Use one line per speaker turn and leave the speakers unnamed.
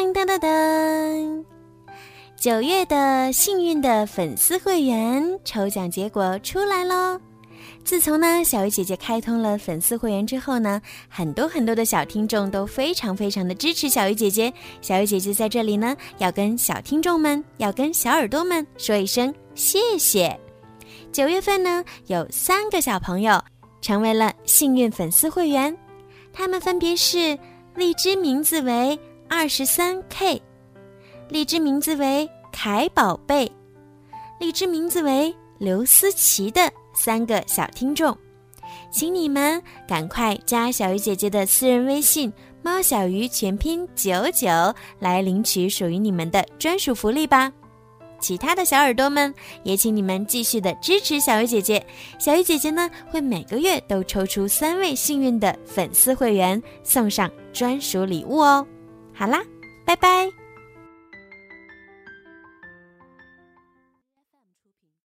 噔噔噔噔！九月的幸运的粉丝会员抽奖结果出来喽！自从呢小鱼姐姐开通了粉丝会员之后呢，很多很多的小听众都非常非常的支持小鱼姐姐。小鱼姐姐在这里呢，要跟小听众们，要跟小耳朵们说一声谢谢。九月份呢，有三个小朋友成为了幸运粉丝会员，他们分别是荔枝名字为二十三 K，荔枝名字为凯宝贝，荔枝名字为刘思琪的。三个小听众，请你们赶快加小鱼姐姐的私人微信“猫小鱼”全拼九九，来领取属于你们的专属福利吧！其他的小耳朵们，也请你们继续的支持小鱼姐姐。小鱼姐姐呢，会每个月都抽出三位幸运的粉丝会员，送上专属礼物哦。好啦，拜拜。